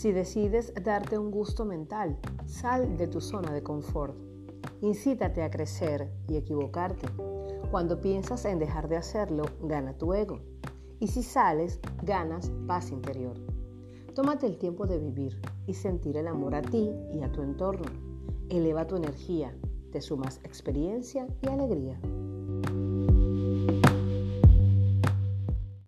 Si decides darte un gusto mental, sal de tu zona de confort. Incítate a crecer y equivocarte. Cuando piensas en dejar de hacerlo, gana tu ego. Y si sales, ganas paz interior. Tómate el tiempo de vivir y sentir el amor a ti y a tu entorno. Eleva tu energía, te sumas experiencia y alegría.